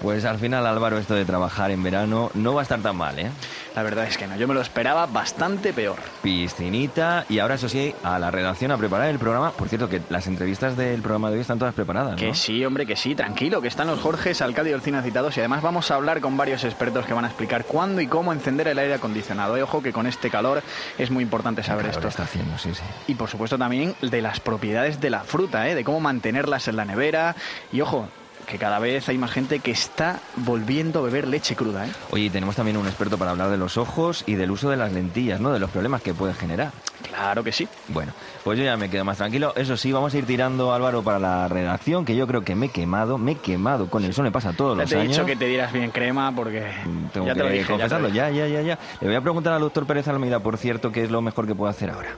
Pues al final, Álvaro, esto de trabajar en verano no va a estar tan mal, ¿eh? La verdad es que no, yo me lo esperaba bastante peor. Piscinita y ahora, eso sí, a la redacción a preparar el programa. Por cierto, que las entrevistas del programa de hoy están todas preparadas, ¿no? Que sí, hombre, que sí, tranquilo, que están los Jorges, Alcalde y Olcina citados y además vamos a hablar con varios expertos que van a explicar cuándo y cómo encender el aire acondicionado. Y ojo que con este calor es muy importante saber esto. está haciendo, sí, sí. Y por supuesto también de las propiedades de la fruta, ¿eh? de cómo mantenerlas en la nevera. Y ojo, que cada vez hay más gente que está volviendo a beber leche cruda. ¿eh? Oye, y tenemos también un experto para hablar de los ojos y del uso de las lentillas, ¿no? De los problemas que puede generar. Claro que sí. Bueno, pues yo ya me quedo más tranquilo. Eso sí, vamos a ir tirando, Álvaro, para la redacción, que yo creo que me he quemado, me he quemado con el sol, me pasa todos Ya los te he años. dicho que te dieras bien crema porque... Mm, Tengo ya que te lo dije, ya te lo confesarlo, ya, ya, ya, ya. Le voy a preguntar al doctor Pérez Almeida, por cierto, qué es lo mejor que puedo hacer ahora.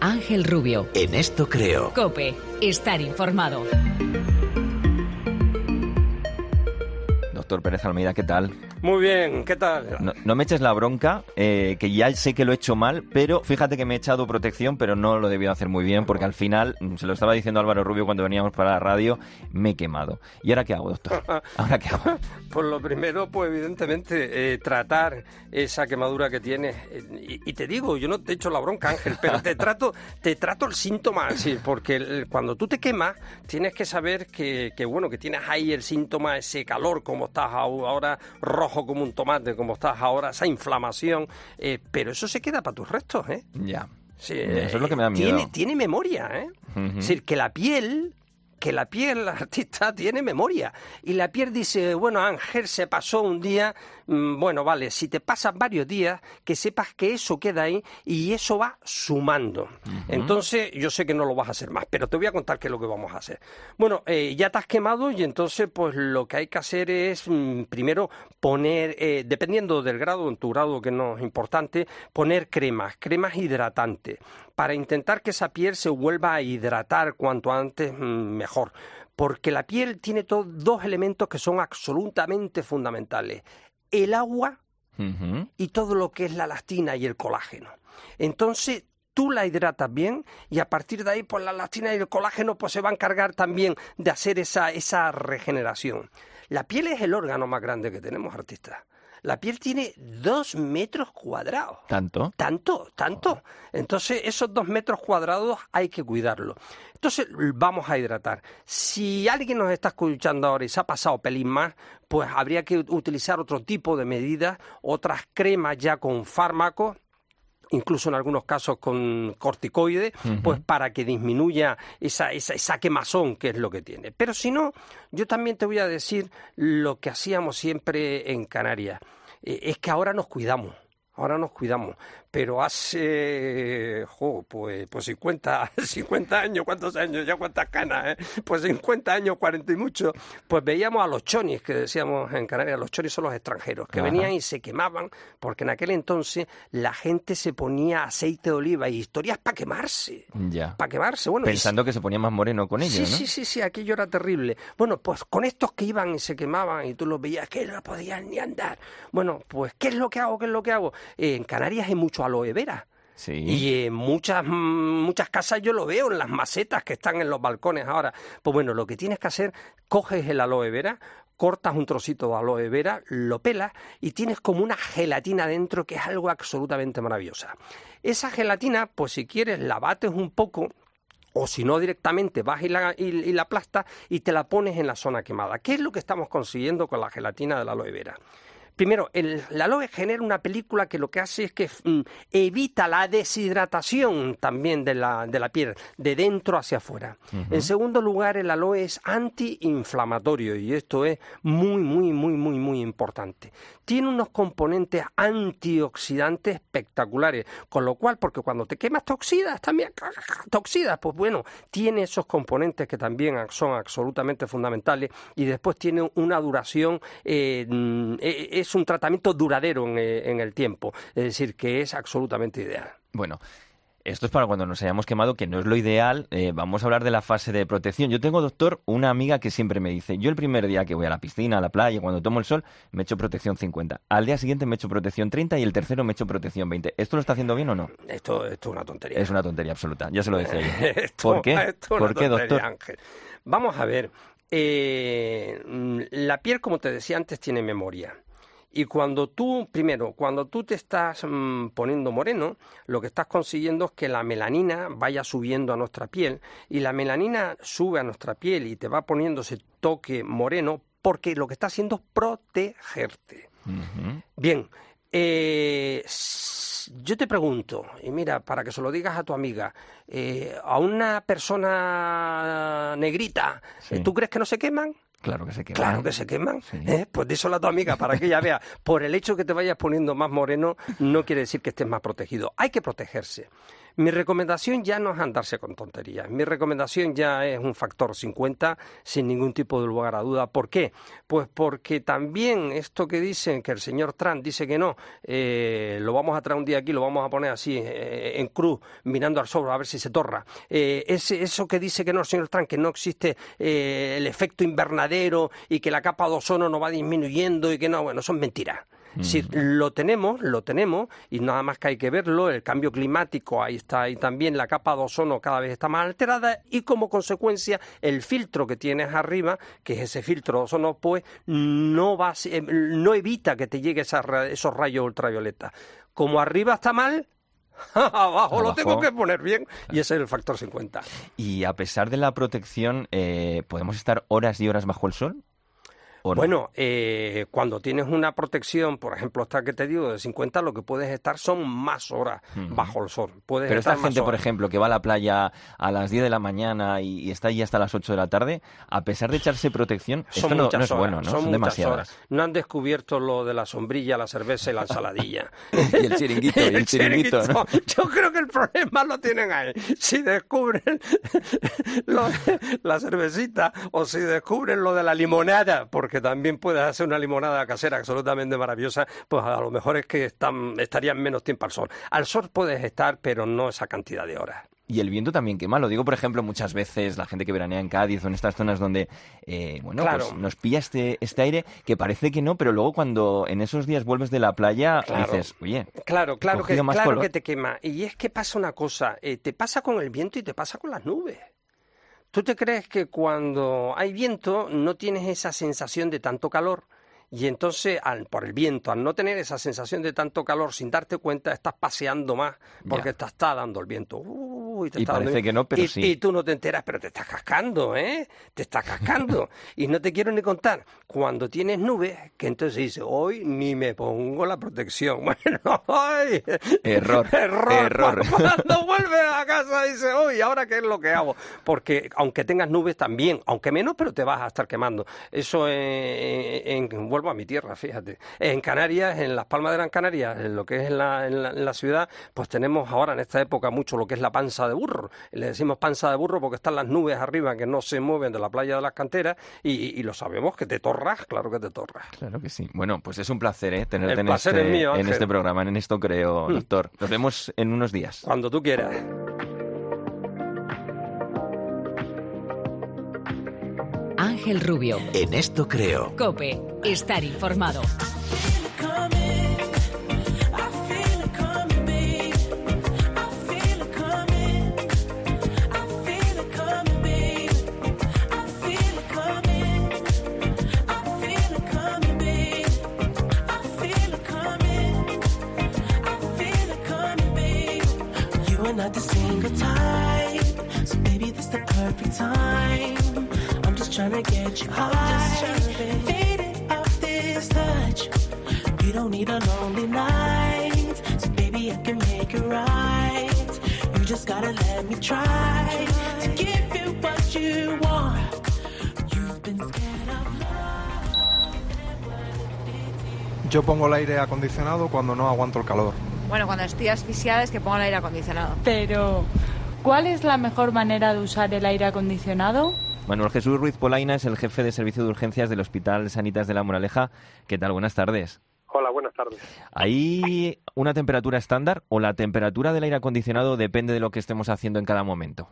Ángel Rubio. En esto creo. Cope. Estar informado. Doctor Pérez Almeida, ¿qué tal? Muy bien, ¿qué tal? No, no me eches la bronca, eh, que ya sé que lo he hecho mal, pero fíjate que me he echado protección, pero no lo debía hacer muy bien, porque al final, mm, se lo estaba diciendo Álvaro Rubio cuando veníamos para la radio, me he quemado. ¿Y ahora qué hago, doctor? ¿Ahora qué hago? Pues lo primero, pues evidentemente, eh, tratar esa quemadura que tienes. Eh, y, y te digo, yo no te echo la bronca, Ángel, pero te trato, te trato el síntoma, sí, porque el- cuando tú te quemas, tienes que saber que, que, bueno, que tienes ahí el síntoma, ese calor, como estás ahora, rojo como un tomate, como estás ahora, esa inflamación, eh, pero eso se queda para tus restos, ¿eh? Ya. Sí, Eso es lo que me da miedo. Tiene, tiene memoria, ¿eh? Es decir, que la piel, que la piel, la artista, tiene memoria. Y la piel dice, bueno, Ángel se pasó un día, bueno, vale, si te pasan varios días, que sepas que eso queda ahí y eso va sumando. Entonces, yo sé que no lo vas a hacer más, pero te voy a contar qué es lo que vamos a hacer. Bueno, eh, ya te has quemado y entonces, pues lo que hay que hacer es, mm, primero, poner, eh, dependiendo del grado, en tu grado que no es importante, poner cremas, cremas hidratantes, para intentar que esa piel se vuelva a hidratar cuanto antes mm, mejor. Porque la piel tiene dos elementos que son absolutamente fundamentales. El agua y todo lo que es la elastina y el colágeno. Entonces, tú la hidratas bien y a partir de ahí, pues la elastina y el colágeno pues se van a encargar también de hacer esa, esa regeneración. La piel es el órgano más grande que tenemos, artistas. La piel tiene dos metros cuadrados. ¿Tanto? Tanto, tanto. Entonces, esos dos metros cuadrados hay que cuidarlos. Entonces, vamos a hidratar. Si alguien nos está escuchando ahora y se ha pasado pelín más, pues habría que utilizar otro tipo de medidas, otras cremas ya con fármacos incluso en algunos casos con corticoides, pues para que disminuya esa, esa, esa quemazón que es lo que tiene. Pero si no, yo también te voy a decir lo que hacíamos siempre en Canarias. Eh, es que ahora nos cuidamos. Ahora nos cuidamos, pero hace, jo, pues, pues 50, 50 años, ¿cuántos años? Ya cuántas canas, ¿eh? Pues 50 años, 40 y mucho, pues veíamos a los chonis, que decíamos en Canarias, los chonis son los extranjeros, que Ajá. venían y se quemaban, porque en aquel entonces la gente se ponía aceite de oliva y historias para quemarse, Ya. para quemarse, bueno, y Pensando que se ponía más moreno con ello, Sí, ¿no? sí, sí, sí, aquello era terrible. Bueno, pues con estos que iban y se quemaban y tú los veías que no podían ni andar. Bueno, pues ¿qué es lo que hago? ¿Qué es lo que hago? Eh, en Canarias hay mucho aloe vera. Sí. Y en muchas, mm, muchas casas yo lo veo en las macetas que están en los balcones ahora. Pues bueno, lo que tienes que hacer, coges el aloe vera, cortas un trocito de aloe vera, lo pelas y tienes como una gelatina dentro que es algo absolutamente maravillosa. Esa gelatina, pues si quieres, la bates un poco o si no directamente vas y la, y, y la aplastas y te la pones en la zona quemada. ¿Qué es lo que estamos consiguiendo con la gelatina de la aloe vera? Primero, el, aloe genera una película que lo que hace es que mm, evita la deshidratación también de la, de la piel, de dentro hacia afuera. En segundo lugar, el aloe es antiinflamatorio y esto es muy, muy, muy, muy, muy importante. Tiene unos componentes antioxidantes espectaculares, con lo cual, porque cuando te quemas te oxidas también, te oxidas, pues bueno, tiene esos componentes que también son absolutamente fundamentales y después tiene una duración, eh, mm, eh, es un tratamiento duradero en, eh, en el tiempo, es decir, que es absolutamente ideal. Bueno, esto es para cuando nos hayamos quemado, que no es lo ideal. Eh, vamos a hablar de la fase de protección. Yo tengo, doctor, una amiga que siempre me dice, yo el primer día que voy a la piscina, a la playa, cuando tomo el sol, me echo protección 50. Al día siguiente me echo protección 30 y el tercero me echo protección 20. ¿Esto lo está haciendo bien o no? Esto, esto es una tontería. Es una tontería absoluta, ya se lo decía yo. Esto- ¿Por qué? esto es una ¿Por qué, doctor? Ángel. Vamos a ver. eh, la piel, como te decía antes, tiene memoria. Y cuando tú, primero, cuando tú te estás mm, poniendo moreno, lo que estás consiguiendo es que la melanina vaya subiendo a nuestra piel y la melanina sube a nuestra piel y te va poniendo ese toque moreno porque lo que está haciendo es protegerte. Bien, eh, yo te pregunto, y mira, para que se lo digas a tu amiga, eh, a una persona negrita, ¿tú crees que no se queman? Claro que se queman. Claro que se queman. ¿eh? Pues díselo a tu amiga para que ella vea. Por el hecho que te vayas poniendo más moreno, no quiere decir que estés más protegido. Hay que protegerse. Mi recomendación ya no es andarse con tonterías. Mi recomendación ya es un factor 50 sin ningún tipo de lugar a duda. ¿Por qué? Pues porque también esto que dicen que el señor Trump dice que no, eh, lo vamos a traer un día aquí, lo vamos a poner así eh, en cruz, mirando al sol a ver si se torra. Eh, eso que dice que no el señor Trump, que no existe el efecto invernadero y que la capa de ozono no va disminuyendo y que no, bueno, son mentiras. Si lo tenemos, lo tenemos, y nada más que hay que verlo, el cambio climático, ahí está, y también la capa de ozono cada vez está más alterada, y como consecuencia, el filtro que tienes arriba, que es ese filtro de ozono, pues no, va, eh, no evita que te lleguen esos rayos ultravioleta. Como arriba está mal, Abajo, lo tengo que poner bien y ese es el factor 50. Y a pesar de la protección, eh, ¿podemos estar horas y horas bajo el sol? Bueno, eh, cuando tienes una protección, por ejemplo, esta que te digo de 50, lo que puedes estar son más horas bajo el sol. Puedes Pero esta gente, por ejemplo, que va a la playa a las 10 de la mañana y, está allí hasta las 8 de la tarde, a pesar de echarse protección, son esto no, es bueno, ¿no? Son, demasiadas. No han descubierto lo de la sombrilla, la cerveza y la ensaladilla. y el chiringuito, y el, chiringuito. Yo creo que el problema lo tienen ahí. Si descubren la cervecita o si descubren lo de la limonada, porque que también puedes hacer una limonada casera absolutamente maravillosa, pues a lo mejor es que están, estarían menos tiempo al sol. Al sol puedes estar, pero no esa cantidad de horas. Y el viento también quema. Lo digo, por ejemplo, muchas veces la gente que veranea en Cádiz o en estas zonas donde, eh, bueno, pues nos pilla este, este aire que parece que no, pero luego cuando en esos días vuelves de la playa dices, oye, claro, claro que, claro que te quema. Y es que pasa una cosa, eh, te pasa con el viento y te pasa con las nubes. ¿Tú te crees que cuando hay viento no tienes esa sensación de tanto calor? Y entonces, al, por el viento, al no tener esa sensación de tanto calor sin darte cuenta, estás paseando más porque te está dando el viento. y parece que no, pero y, sí. Y tú no te enteras, pero te estás cascando, ¿eh? Te estás cascando. y no te quiero ni contar, cuando tienes nubes, que entonces dices, hoy ni me pongo la protección. Bueno, hoy... Error. Error. Error. Cuando vuelves a casa dices, hoy, ¿ahora qué es lo que hago? Porque aunque tengas nubes también, aunque menos, pero te vas a estar quemando. Eso en, en a mi tierra, fíjate. En Canarias, en Las Palmas de Gran Canaria, en lo que es en la, ciudad, pues tenemos ahora en esta época mucho lo que es la panza de burro. Le decimos panza de burro porque están las nubes arriba que no se mueven de la playa de las canteras y, lo sabemos que te torras, claro que te torras. Claro que sí. Bueno, pues es un placer ¿eh? tenerte en, este, en este programa, en esto creo, mm. doctor. Nos vemos en unos días. Cuando tú quieras. Ángel Rubio. En esto creo. Cope, estar informado. not the single time. So maybe this the perfect time. Trying to get you high. Faded off this touch. You don't need a lonely night. So baby, I can make it right. You just gotta let me try to give you what you want. You've been scared of love. Yo pongo el aire acondicionado cuando no aguanto el calor. Bueno, cuando estoy asfixiada es que pongo el aire acondicionado. Pero, ¿cuál es la mejor manera de usar el aire acondicionado? Manuel Jesús Ruiz Polaina es el jefe de servicio de urgencias del Hospital Sanitas de la Moraleja. ¿Qué tal? Buenas tardes. Hola, buenas tardes. ¿Hay una temperatura estándar o la temperatura del aire acondicionado depende de lo que estemos haciendo en cada momento?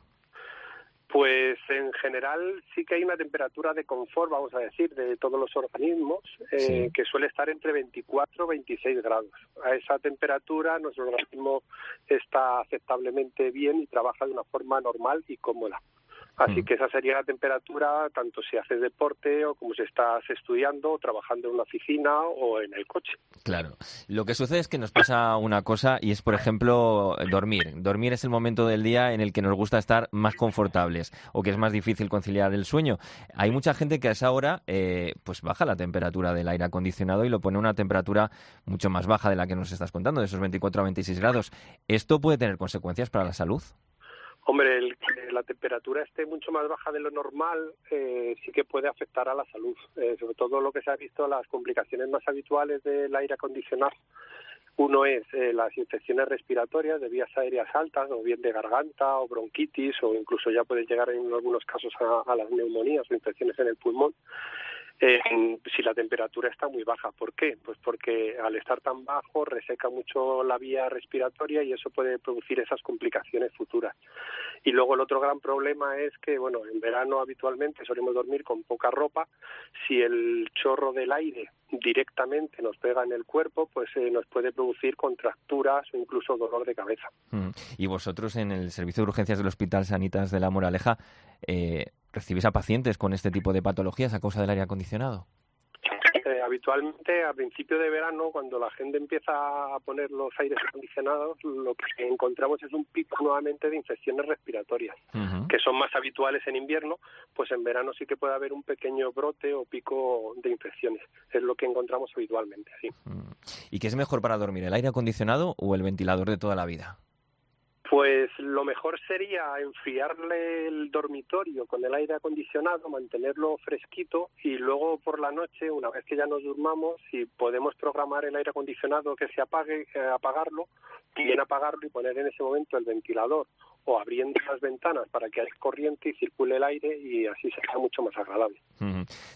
Pues en general sí que hay una temperatura de confort, vamos a decir, de todos los organismos, eh, que suele estar entre 24 y 26 grados. A esa temperatura nuestro organismo está aceptablemente bien y trabaja de una forma normal y cómoda. Así que esa sería la temperatura tanto si haces deporte o como si estás estudiando o trabajando en una oficina o en el coche. Claro. Lo que sucede es que nos pasa una cosa y es, por ejemplo, dormir. Dormir es el momento del día en el que nos gusta estar más confortables o que es más difícil conciliar el sueño. Hay mucha gente que a esa hora eh, pues baja la temperatura del aire acondicionado y lo pone a una temperatura mucho más baja de la que nos estás contando, de esos 24 a 26 grados. ¿Esto puede tener consecuencias para la salud? Hombre, el que la temperatura esté mucho más baja de lo normal eh, sí que puede afectar a la salud. Eh, sobre todo lo que se ha visto, las complicaciones más habituales del aire acondicionado. Uno es eh, las infecciones respiratorias de vías aéreas altas, o bien de garganta o bronquitis, o incluso ya pueden llegar en algunos casos a, a las neumonías o infecciones en el pulmón eh, si la temperatura está muy baja. ¿Por qué? Pues porque al estar tan bajo reseca mucho la vía respiratoria y eso puede producir esas complicaciones futuras. Y luego el otro gran problema es que, bueno, en verano habitualmente solemos dormir con poca ropa. Si el chorro del aire directamente nos pega en el cuerpo, pues eh, nos puede producir contracturas o incluso dolor de cabeza. Mm. Y vosotros en el servicio de urgencias del Hospital Sanitas de la Moraleja, eh, ¿recibís a pacientes con este tipo de patologías a causa del aire acondicionado? Eh, habitualmente a principio de verano, cuando la gente empieza a poner los aires acondicionados, lo que encontramos es un pico nuevamente de infecciones respiratorias, que son más habituales en invierno, pues en verano sí que puede haber un pequeño brote o pico de infecciones. Es lo que encontramos habitualmente, sí. ¿Y qué es mejor para dormir, el aire acondicionado o el ventilador de toda la vida? Pues lo mejor sería enfriarle el dormitorio con el aire acondicionado, mantenerlo fresquito y luego por la noche, una vez que ya nos durmamos, si podemos programar el aire acondicionado que se apague, eh, apagarlo, bien apagarlo y poner en ese momento el ventilador o abriendo las ventanas para que haya corriente y circule el aire y así sea mucho más agradable.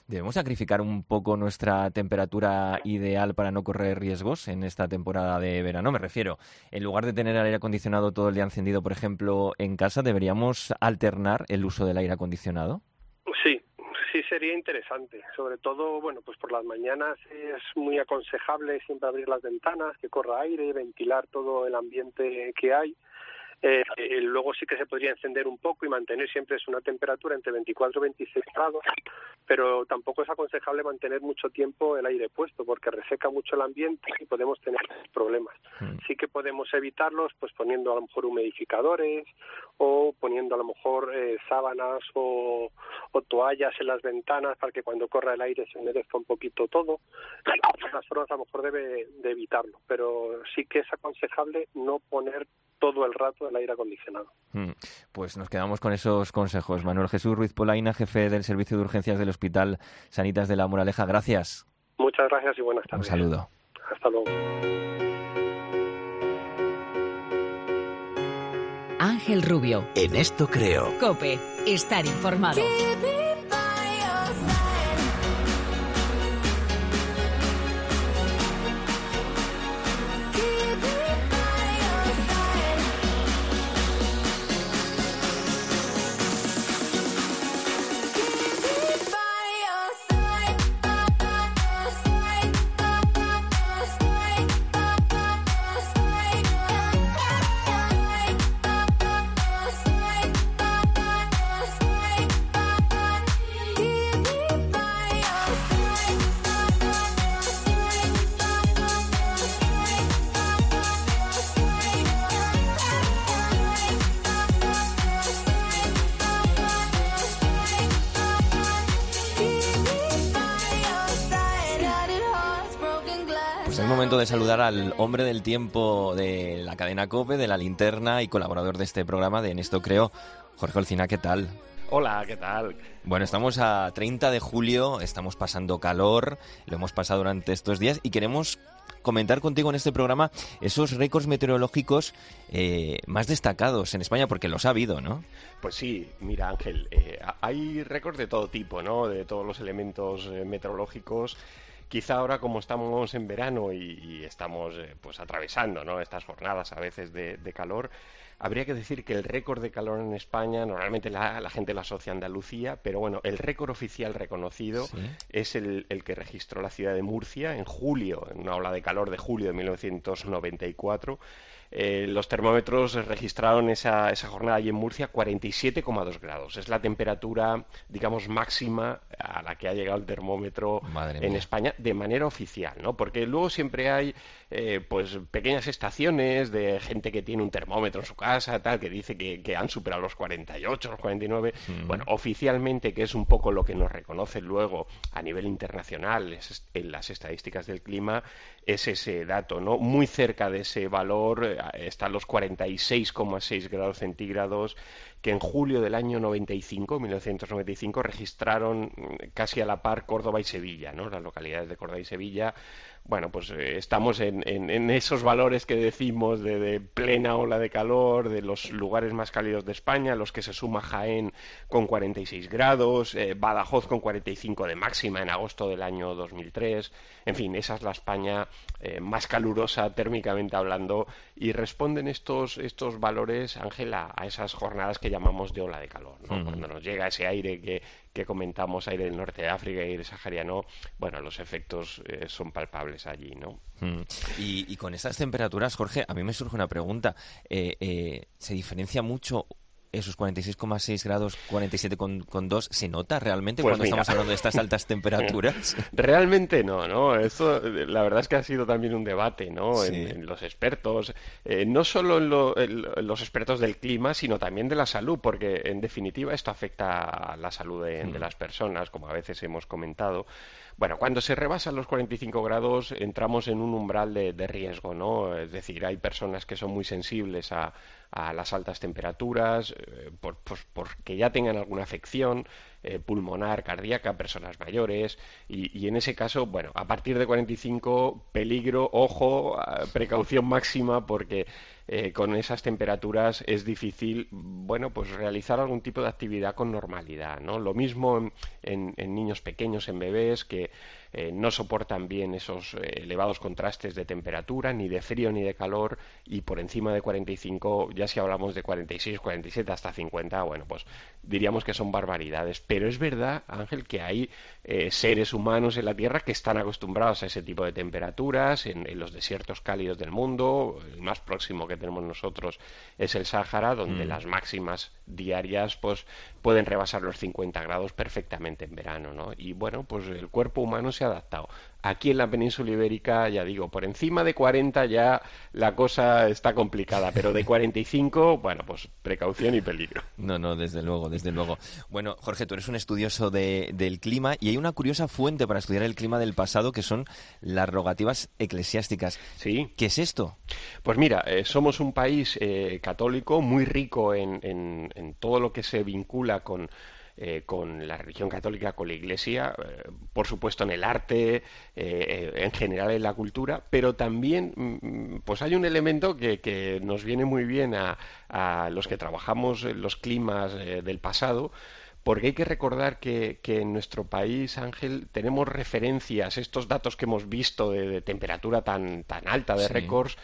¿Debemos sacrificar un poco nuestra temperatura ideal para no correr riesgos en esta temporada de verano? Me refiero, en lugar de tener el aire acondicionado todo el día encendido, por ejemplo, en casa, ¿deberíamos alternar el uso del aire acondicionado? Sí, sí sería interesante. Sobre todo, bueno, pues por las mañanas es muy aconsejable siempre abrir las ventanas, que corra aire, ventilar todo el ambiente que hay eh, eh, luego sí que se podría encender un poco y mantener siempre es una temperatura entre 24 y 26 grados, pero tampoco es aconsejable mantener mucho tiempo el aire puesto porque reseca mucho el ambiente y podemos tener problemas. Mm. Sí que podemos evitarlos pues poniendo a lo mejor humidificadores o poniendo a lo mejor eh, sábanas o, toallas en las ventanas para que cuando corra el aire se humedezca un poquito todo. De todas formas a lo mejor debe de evitarlo, pero sí que es aconsejable no poner todo el rato el aire acondicionado. Mm, pues nos quedamos con esos consejos. Manuel Jesús Ruiz Polaina, jefe del Servicio de Urgencias del Hospital Sanitas de la Moraleja. Gracias. Muchas gracias y buenas tardes. Un saludo. Hasta luego. Ángel Rubio. En esto creo. Cope. Estar informado. De saludar al hombre del tiempo de la cadena COPE, de la linterna y colaborador de este programa de En esto creo, Jorge Olcina, ¿qué tal? Hola, ¿qué tal? Bueno, estamos a 30 de julio, estamos pasando calor, lo hemos pasado durante estos días y queremos comentar contigo en este programa esos récords meteorológicos eh, más destacados en España, porque los ha habido, ¿no? Pues sí, mira Ángel, eh, hay récords de todo tipo, ¿no? De todos los elementos eh, meteorológicos Quizá ahora como estamos en verano y, y estamos eh, pues atravesando ¿no? estas jornadas a veces de, de calor, Habría que decir que el récord de calor en España, normalmente la, la gente lo asocia a Andalucía, pero bueno, el récord oficial reconocido Sí. es el, el que registró la ciudad de Murcia en julio, en una ola de calor de julio de 1994. Eh, los termómetros registraron esa, esa jornada allí en Murcia 47,2 grados. Es la temperatura, digamos, máxima a la que ha llegado el termómetro en. España de manera oficial, ¿no? Porque luego siempre hay, eh, pues, pequeñas estaciones de gente que tiene un termómetro en su casa, tal, que dice que, que han superado los 48, los 49. Bueno, oficialmente, que es un poco lo que nos reconoce luego a nivel internacional es- en las estadísticas del clima, es ese dato, ¿no? Muy cerca de ese valor eh, están los 46,6 grados centígrados que en julio del año 95, 1995, registraron mm, casi a la par Córdoba y Sevilla, ¿no? Las localidades de Córdoba y Sevilla. Bueno, pues eh, estamos en, en- en esos valores que decimos de, de plena ola de calor, de los lugares más cálidos de España, los que se suma Jaén con 46 grados, eh, Badajoz con 45 de máxima en agosto del año 2003. En fin, esa es la España eh, más calurosa térmicamente hablando y responden estos, estos valores, Ángela, a esas jornadas que llamamos de ola de calor. ¿no? Cuando nos llega ese aire que, que comentamos, aire del norte de África, aire sahariano, bueno, los efectos eh, son palpables allí, ¿no? Mm. Y, con estas temperaturas, Jorge, a mí me surge una pregunta. Eh, eh, ¿Se diferencia mucho esos 46,6 grados, 47,2? ¿Se nota realmente Pues cuando mira. estamos hablando de estas altas temperaturas? Realmente no, ¿no? Eso, la verdad es que ha sido también un debate, ¿no? En, Sí. en los expertos, eh, no solo en, lo- en lo- en los expertos del clima, sino también de la salud, porque en definitiva esto afecta a la salud de, de las personas, como a veces hemos comentado. Bueno, cuando se rebasan los 45 grados entramos en un umbral de, de riesgo, ¿no? Es decir, hay personas que son muy sensibles a, a las altas temperaturas, eh, por, por- porque ya tengan alguna afección eh, pulmonar, cardíaca, personas mayores, y, en ese caso, bueno, a partir de 45, peligro, ojo, precaución máxima, porque eh, con esas temperaturas es difícil, bueno, pues realizar algún tipo de actividad con normalidad, ¿no? Lo mismo en- en niños pequeños, en bebés, que eh, no soportan bien esos eh, elevados contrastes de temperatura, ni de frío ni de calor, y por encima de 45, ya si hablamos de 46, 47 hasta 50, bueno, pues diríamos que son barbaridades. Pero es verdad, Ángel, que hay eh, seres humanos en la Tierra que están acostumbrados a ese tipo de temperaturas, en, en los desiertos cálidos del mundo, el más próximo que tenemos nosotros es el Sáhara, donde Mm. las máximas diarias pues pueden rebasar los 50 grados perfectamente en verano, ¿no? Y bueno, pues el cuerpo humano se ha adaptado. Aquí en la península ibérica, ya digo, por encima de 40 ya la cosa está complicada, pero de 45, bueno, pues precaución y peligro. No, no, desde luego, desde luego. Bueno, Jorge, tú eres un estudioso de- del clima y hay una curiosa fuente para estudiar el clima del pasado que son las rogativas eclesiásticas. Sí. ¿Qué es esto? Pues mira, eh, somos un país eh, católico muy rico en, en- en todo lo que se vincula con, eh, con la religión católica, con la Iglesia, eh, por supuesto en el arte, eh, en general en la cultura, pero también mm, pues hay un elemento que, que nos viene muy bien a, a los que trabajamos en los climas eh, del pasado, porque hay que recordar que, que en nuestro país, Ángel, tenemos referencias, estos datos que hemos visto de, de temperatura tan, tan alta, de Sí. récords,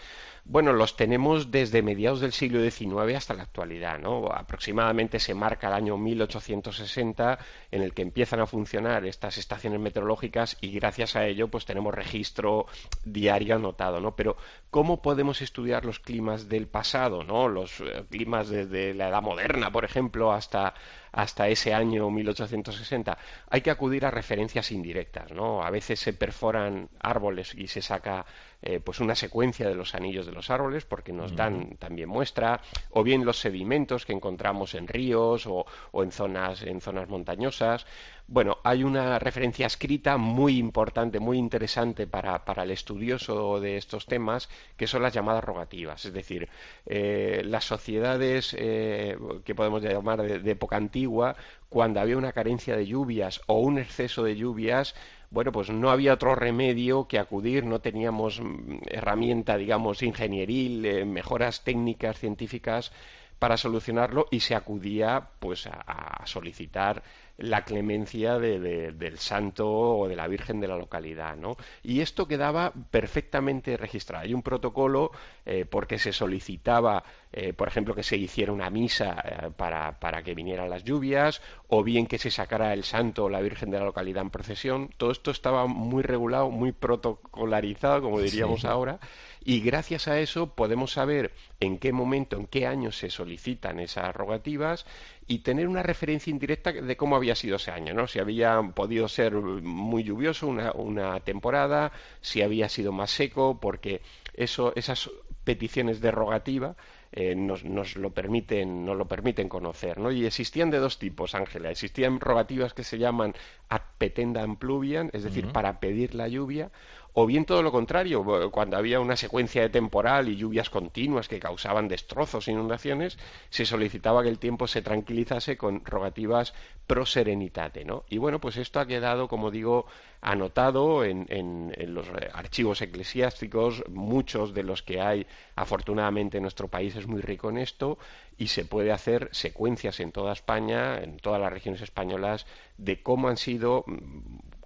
bueno, los tenemos desde mediados del siglo XIX hasta la actualidad, ¿no? Aproximadamente se marca el año 1860 en el que empiezan a funcionar estas estaciones meteorológicas y gracias a ello pues tenemos registro diario anotado, ¿no? Pero ¿cómo podemos estudiar los climas del pasado, ¿no? Los eh, climas desde la edad moderna, por ejemplo, hasta hasta ese año 1860, hay que acudir a referencias indirectas, ¿no? A veces se perforan árboles y se saca eh, pues una secuencia de los anillos de los árboles porque nos dan también muestra, o bien los sedimentos que encontramos en ríos o, o en zonas en zonas montañosas. Bueno, hay una referencia escrita muy importante, muy interesante para, para el estudioso de estos temas, que son las llamadas rogativas. Es decir, eh, las sociedades eh, que podemos llamar de, época antigua, cuando había una carencia de lluvias o un exceso de lluvias, bueno, pues no había otro remedio que acudir, no teníamos mm, herramienta, digamos, ingenieril, eh, mejoras técnicas, científicas para solucionarlo y se acudía pues a solicitar la clemencia de- de- del santo o de la Virgen de la localidad, ¿no? Y esto quedaba perfectamente registrado. Hay un protocolo eh, porque se solicitaba, eh, por ejemplo, que se hiciera una misa eh, para, para que vinieran las lluvias, o bien que se sacara el santo o la Virgen de la localidad en procesión. Todo esto estaba muy regulado, muy protocolarizado, como diríamos Sí. ahora, y gracias a eso podemos saber en qué momento, en qué año se solicitan esas rogativas y tener una referencia indirecta de cómo había sido ese año, ¿no? Si había podido ser muy lluvioso una, una temporada, si había sido más seco, porque eso, esas peticiones de rogativa eh, nos, nos lo permiten, nos lo permiten conocer, ¿no? Y existían de dos tipos, Ángela. Existían rogativas que se llaman ad petendam pluviam, es decir, para pedir la lluvia, o bien todo lo contrario, cuando había una secuencia de temporal y lluvias continuas que causaban destrozos e inundaciones, se solicitaba que el tiempo se tranquilizase con rogativas pro serenitate, ¿no? Y bueno, pues esto ha quedado, como digo, anotado en, en- en los archivos eclesiásticos, muchos de los que hay, afortunadamente, en nuestro país es muy rico en esto, y se puede hacer secuencias en toda España, en todas las regiones españolas, de cómo han sido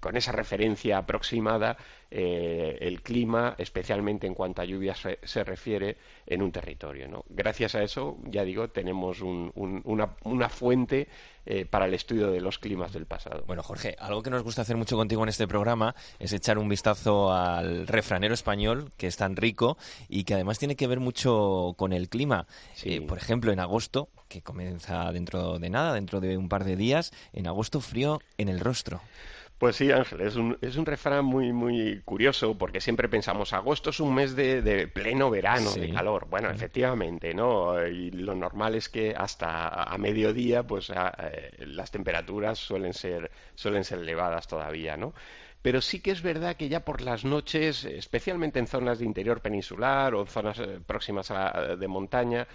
con esa referencia aproximada eh, el clima, especialmente en cuanto a lluvias se, se refiere en un territorio. ¿no? Gracias a eso, ya digo, tenemos un- un- una, una fuente eh, para el estudio de los climas del pasado. Bueno, Jorge, algo que nos gusta hacer mucho contigo en este programa es echar un vistazo al refranero español, que es tan rico y que además tiene que ver mucho con el clima. Eh, por ejemplo, en agosto, que comienza dentro de nada, dentro de un par de días, en agosto frío en el rostro. Pues sí, Ángel, es un, es un refrán muy, muy curioso porque siempre pensamos, agosto es un mes de, de pleno verano, Sí. de calor. Bueno, efectivamente, ¿no? Y lo normal es que hasta a mediodía, pues a- eh, las temperaturas suelen ser, suelen ser elevadas todavía, ¿no? Pero sí que es verdad que ya por las noches, especialmente en zonas de interior peninsular o en zonas eh, próximas a- de montaña,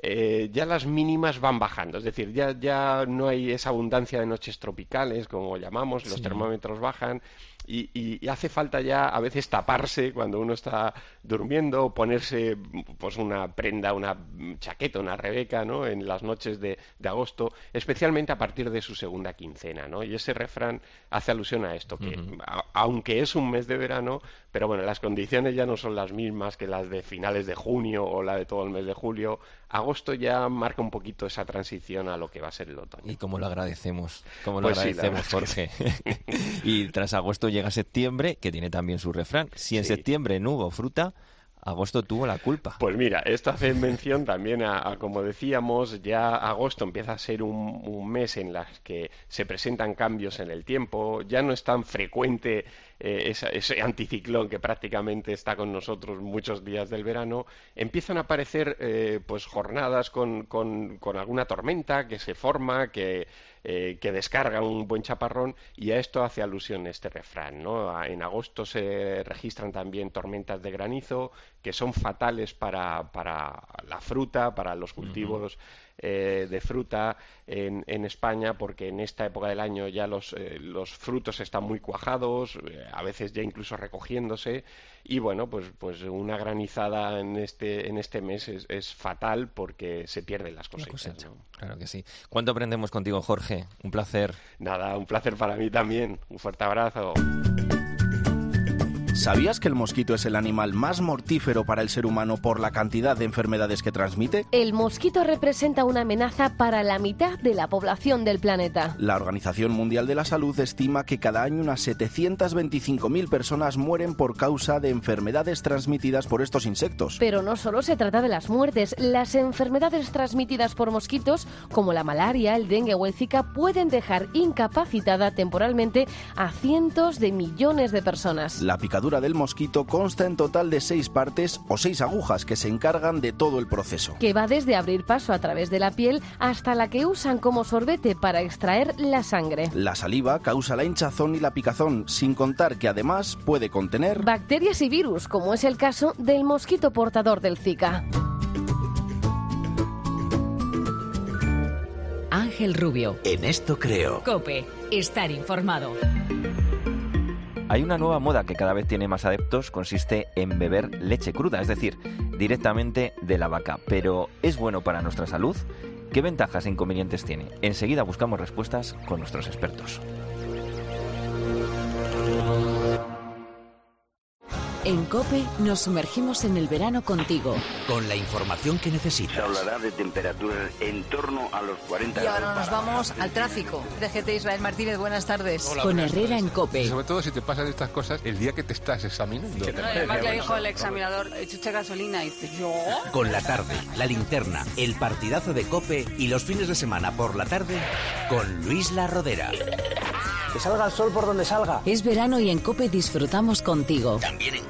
eh, ya las mínimas van bajando, es decir, ya, ya no hay esa abundancia de noches tropicales, como llamamos, los Sí. termómetros bajan y, y- y hace falta ya a veces taparse cuando uno está durmiendo ponerse pues una prenda, una chaqueta, una rebeca, ¿no? En las noches de, de agosto, especialmente a partir de su segunda quincena, ¿no? Y ese refrán hace alusión a esto, que a- aunque es un mes de verano, pero bueno, las condiciones ya no son las mismas que las de finales de junio o la de todo el mes de julio. Agosto ya marca un poquito esa transición a lo que va a ser el otoño. Y cómo lo agradecemos, cómo lo Pues sí, agradecemos, Jorge. y tras agosto llega septiembre, que tiene también su refrán. Si en Sí. septiembre no hubo fruta, agosto tuvo la culpa. Pues mira, esto hace mención también a, como decíamos, ya agosto empieza a ser un, mes en el que se presentan cambios en el tiempo, ya no es tan frecuente eh, esa- ese anticiclón que prácticamente está con nosotros muchos días del verano, empiezan a aparecer eh, pues jornadas con- con alguna tormenta que se forma, que, eh, que descarga un buen chaparrón y a esto hace alusión este refrán, ¿no? En agosto se registran también tormentas de granizo que son fatales para, para la fruta, para los cultivos eh, de fruta en, en España, porque en esta época del año ya los, eh, los frutos están muy cuajados, eh, a veces ya incluso recogiéndose, y bueno, pues, pues una granizada en este, en este mes es, es fatal porque se pierden las La cosechas. Claro que sí. ¿Cuánto aprendemos contigo, Jorge? Un placer. Nada, un placer para mí también. Un fuerte abrazo. ¿Sabías que el mosquito es el animal más mortífero para el ser humano por la cantidad de enfermedades que transmite? El mosquito representa una amenaza para la mitad de la población del planeta. La Organización Mundial de la Salud estima que cada año unas 725.000 personas mueren por causa de enfermedades transmitidas por estos insectos. Pero no solo se trata de las muertes, las enfermedades transmitidas por mosquitos, como la malaria, el dengue o el zika, pueden dejar incapacitada temporalmente a cientos de millones de personas. La picadura del mosquito consta en total de seis partes o seis agujas que se encargan de todo el proceso. que va desde abrir paso a través de la piel hasta la que usan como sorbete para extraer la sangre. La saliva causa la hinchazón y la picazón, sin contar que además puede contener Bacterias y virus, como es el caso del mosquito portador del Zika. Ángel Rubio. En esto creo. Cope. Estar informado. Hay una nueva moda que cada vez tiene más adeptos, consiste en beber leche cruda, es decir, directamente de la vaca. Pero ¿es bueno para nuestra salud? ¿Qué ventajas e inconvenientes tiene? Enseguida buscamos respuestas con nuestros expertos. En Cope nos sumergimos en el verano contigo. Con la información que necesitas. Se hablará de temperaturas en torno a los 40 Y ahora grados. nos vamos al tráfico. DGT Israel Martínez, buenas tardes. Con Herrera en Cope. Sobre todo si te pasan estas cosas el día que te estás examinando. Además le dijo el examinador, eche gasolina y dice, ¿yo? Con la tarde, la linterna, el partidazo de Cope y los fines de semana por la tarde con Luis La Rodera. Que salga el sol por donde salga. Es verano y en Cope disfrutamos contigo. También en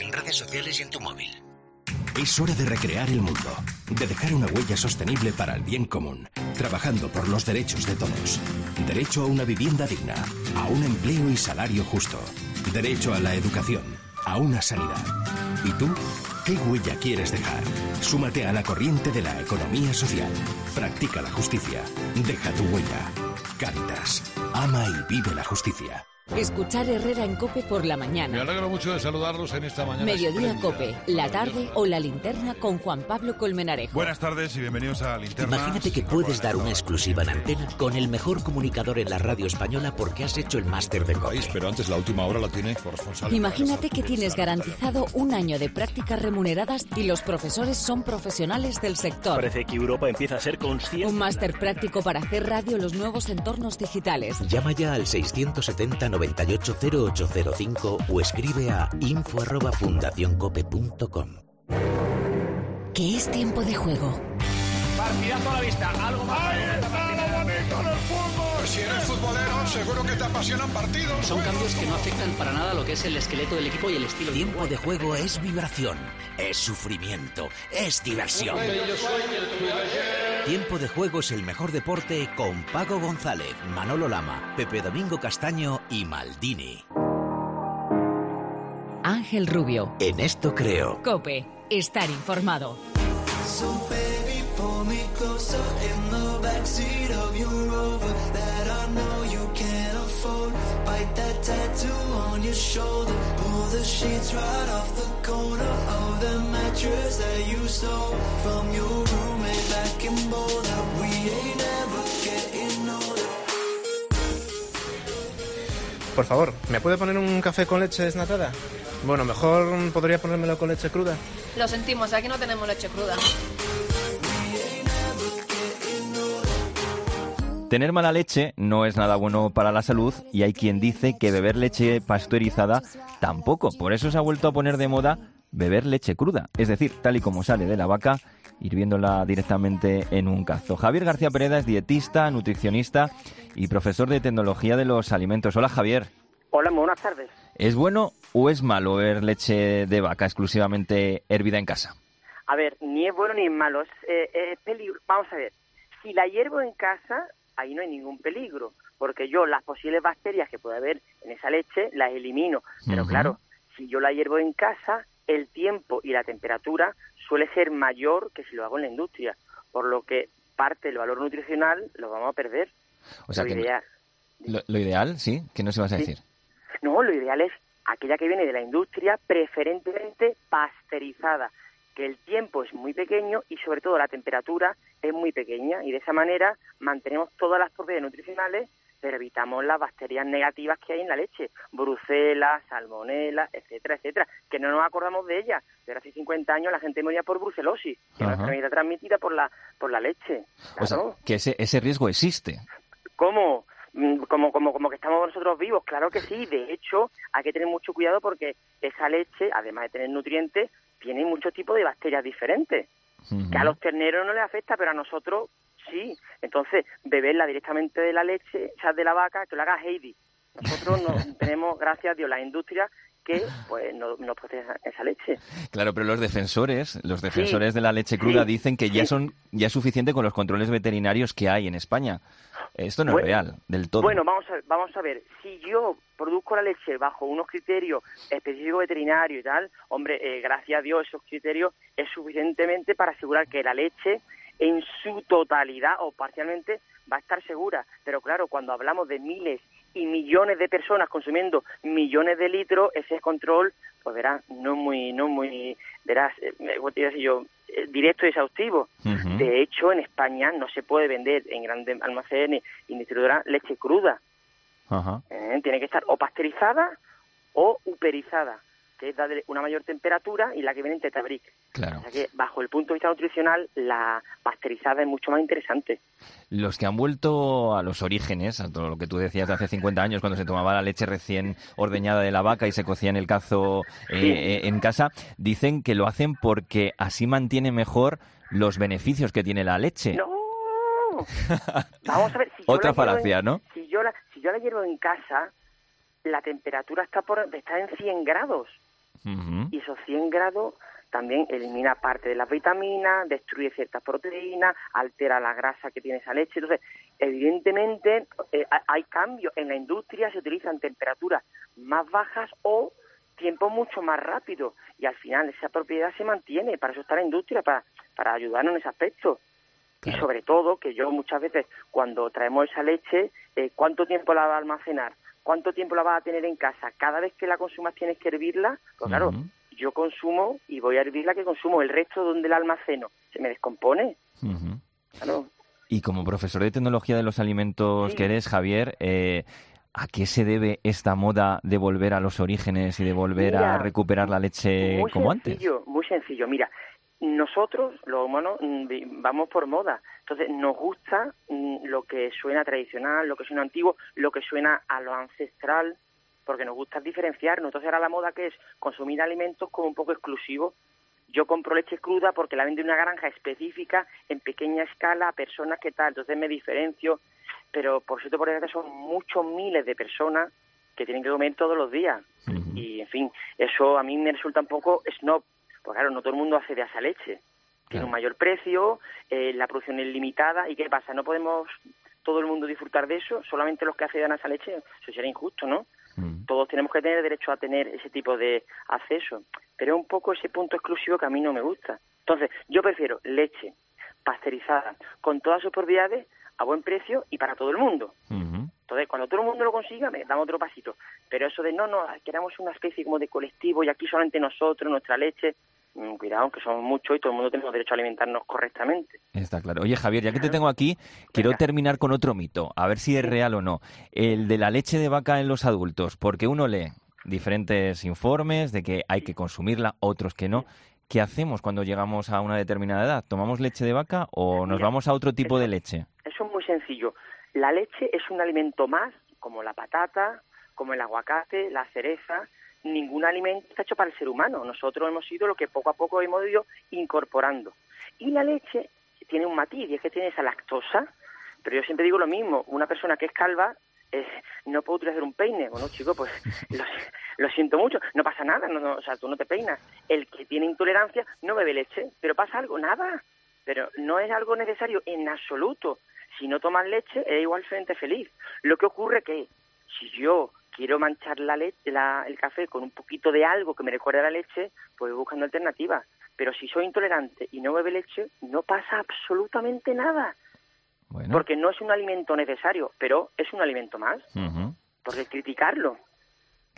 en redes sociales y en tu móvil. Es hora de recrear el mundo, de dejar una huella sostenible para el bien común, trabajando por los derechos de todos. Derecho a una vivienda digna, a un empleo y salario justo. Derecho a la educación, a una sanidad. ¿Y tú? ¿Qué huella quieres dejar? Súmate a la corriente de la economía social. Practica la justicia. Deja tu huella. Caritas. Ama y vive la justicia. Escuchar Herrera en Cope por la Me mañana. alegro mucho de saludarlos en esta mañana. Mediodía. Cope, la tarde o la linterna con Juan Pablo Colmenarejo. Buenas tardes y bienvenidos a Linterna. Imagínate que puedes dar una exclusiva en antena con el mejor comunicador en la radio española porque has hecho el máster de COPE. Pero antes la última hora la tiene corresponsal. Imagínate que tienes garantizado un año de prácticas remuneradas y los profesores son profesionales del sector. Parece que Europa empieza a ser consciente. Un máster práctico para hacer radio en los nuevos entornos digitales. Llama ya al 670 98 0805 o escribe a info arroba fundacioncope.com. Que es tiempo de juego. Partidazo a la vista, algo más. Si eres futbolero, seguro que te apasionan partidos. Son cambios que no afectan para nada lo que es el esqueleto del equipo y el estilo. Tiempo de juego es vibración, es sufrimiento, es diversión. Tiempo de juego es el mejor deporte con Paco González, Manolo Lama, Pepe Domingo Castaño y Maldini. Ángel Rubio. En esto creo. Cope, estar informado. So baby, your shoulder. Pull the sheets right off the corner of the mattress that you stole from your roommate back in Boulder. We ain't ever getting older. Por favor, ¿me puede poner un café con leche desnatada? Bueno, mejor podría ponérmelo con leche cruda. Lo sentimos, aquí no tenemos leche cruda. Tener mala leche no es nada bueno para la salud y hay quien dice que beber leche pasteurizada tampoco. Por eso se ha vuelto a poner de moda beber leche cruda, es decir, tal y como sale de la vaca, hirviéndola directamente en un cazo. Javier García Pereda es dietista, nutricionista y profesor de tecnología de los alimentos. Hola Javier. Hola, buenas tardes. ¿Es bueno o es malo beber leche de vaca exclusivamente hervida en casa? A ver, ni es bueno ni es malo, es, eh, es peligro. Vamos a ver, si la hiervo en casa, ahí no hay ningún peligro, porque yo las posibles bacterias que puede haber en esa leche las elimino. Pero claro, si yo la hiervo en casa, el tiempo y la temperatura suele ser mayor que si lo hago en la industria, por lo que parte del valor nutricional lo vamos a perder. O sea Lo que ideal- lo, lo ideal, sí, que no se vas a Sí. decir. No, lo ideal es aquella que viene de la industria, preferentemente pasteurizada, que el tiempo es muy pequeño y sobre todo la temperatura es muy pequeña y de esa manera mantenemos todas las propiedades nutricionales, pero evitamos las bacterias negativas que hay en la leche, brucela, salmonela, etcétera, etcétera, que no nos acordamos de ellas, pero hace 50 años la gente moría por brucelosis, que es una enfermedad transmitida por la por la leche. O sea, que ese, ese riesgo existe. ¿Cómo? Mm, Como, como, como que estamos nosotros vivos, claro que sí. De hecho, hay que tener mucho cuidado porque esa leche, además de tener nutrientes, tiene muchos tipos de bacterias diferentes. Que a los terneros no les afecta, pero a nosotros sí. Entonces, beberla directamente de la leche, o sea, de la vaca, que lo haga Heidi. Nosotros no, tenemos, gracias a Dios, la industria que pues protege esa leche. Claro, pero los defensores, los defensores de la leche cruda sí, dicen que ya son ya es suficiente con los controles veterinarios que hay en España. Esto no Bueno, es real del todo. Bueno, vamos a, ver, vamos a ver. Si yo produzco la leche bajo unos criterios específicos veterinarios y tal, hombre, eh, gracias a Dios esos criterios es suficientemente para asegurar que la leche en su totalidad o parcialmente va a estar segura. Pero claro, cuando hablamos de miles y millones de personas consumiendo millones de litros, ese control, pues verás, no es muy, no muy, verás, eh, me- ¿cómo te iba a decir yo? eh, directo y exhaustivo. De hecho, en España no se puede vender en grandes almacenes y distribuidoras leche cruda. ¿eh? Tiene que estar o pasteurizada o uperizada, que es darle una mayor temperatura y la que viene en tetabric. Claro. O sea que, bajo el punto de vista nutricional, la pasteurizada es mucho más interesante. Los que han vuelto a los orígenes, a todo lo que tú decías de hace 50 años, cuando se tomaba la leche recién ordeñada de la vaca y se cocía en el cazo eh, Sí. eh, en casa, dicen que lo hacen porque así mantiene mejor los beneficios que tiene la leche. ¡No! Vamos a ver, si Otra falacia, en- ¿no? Si yo la, si yo la hiervo en casa, la temperatura está por está en 100 grados. Y esos 100 grados también elimina parte de las vitaminas, destruye ciertas proteínas, altera la grasa que tiene esa leche. Entonces, evidentemente, eh, ha- hay cambios. En la industria se utilizan temperaturas más bajas o tiempo mucho más rápido y al final esa propiedad se mantiene. Para eso está la industria, para, para ayudarnos en ese aspecto. Y sobre todo, que yo muchas veces, cuando traemos esa leche, eh, ¿cuánto tiempo la va a almacenar? ¿Cuánto tiempo la vas a tener en casa? Cada vez que la consumas tienes que hervirla. Pues claro, yo consumo y voy a hervir la que consumo. El resto, donde la almaceno? Se me descompone. Claro. Y como profesor de tecnología de los alimentos que eres, Javier, eh, ¿a qué se debe esta moda de volver a los orígenes y de volver a recuperar la leche muy como antes? sencillo, muy sencillo. Mira, nosotros, los humanos, mm, vamos por moda. Entonces, nos gusta mm, lo que suena tradicional, lo que suena antiguo, lo que suena a lo ancestral, porque nos gusta diferenciarnos. Entonces, ahora la moda que es consumir alimentos como un poco exclusivos. Yo compro leche cruda porque la vende una granja específica en pequeña escala a personas que tal. Entonces, me diferencio. Pero, por cierto, por ejemplo, son muchos miles de personas que tienen que comer todos los días. Y, en fin, eso a mí me resulta un poco snob. Porque, claro, no todo el mundo accede a esa leche. Tiene un mayor precio, eh, la producción es limitada. ¿Y qué pasa? ¿No podemos todo el mundo disfrutar de eso? ¿Solamente los que accedan a esa leche? Eso sería injusto, ¿no? Todos tenemos que tener derecho a tener ese tipo de acceso. Pero es un poco ese punto exclusivo que a mí no me gusta. Entonces, yo prefiero leche pasteurizada, con todas sus propiedades, a buen precio y para todo el mundo. Entonces, cuando todo el mundo lo consiga, me damos otro pasito. Pero eso de no, no, queramos una especie como de colectivo y aquí solamente nosotros, nuestra leche, mm, cuidado, que somos muchos y todo el mundo tenemos derecho a alimentarnos correctamente. Está claro. Oye, Javier, ya que te tengo aquí, quiero terminar con otro mito, a ver si es real o no. El de la leche de vaca en los adultos, porque uno lee diferentes informes de que hay que consumirla, otros que no. ¿Qué hacemos cuando llegamos a una determinada edad? ¿Tomamos leche de vaca o nos vamos a otro tipo de leche? Eso es muy sencillo. La leche es un alimento más, como la patata, como el aguacate, la cereza. Ningún alimento está hecho para el ser humano. Nosotros hemos sido lo que poco a poco hemos ido incorporando. Y la leche tiene un matiz, y es que tiene esa lactosa. Pero yo siempre digo lo mismo. Una persona que es calva eh, no puede utilizar un peine. Bueno, chico, pues lo, lo siento mucho. No pasa nada. No, no, o sea, tú no te peinas. El que tiene intolerancia no bebe leche. Pero pasa algo, nada. Pero no es algo necesario en absoluto. Si no tomas leche, es igualmente feliz. Lo que ocurre que si yo quiero manchar la leche, la- el café con un poquito de algo que me recuerde a la leche, pues voy buscando alternativas. Pero si soy intolerante y no bebe leche, no pasa absolutamente nada. Porque no es un alimento necesario, pero es un alimento más. Ujú. Porque criticarlo.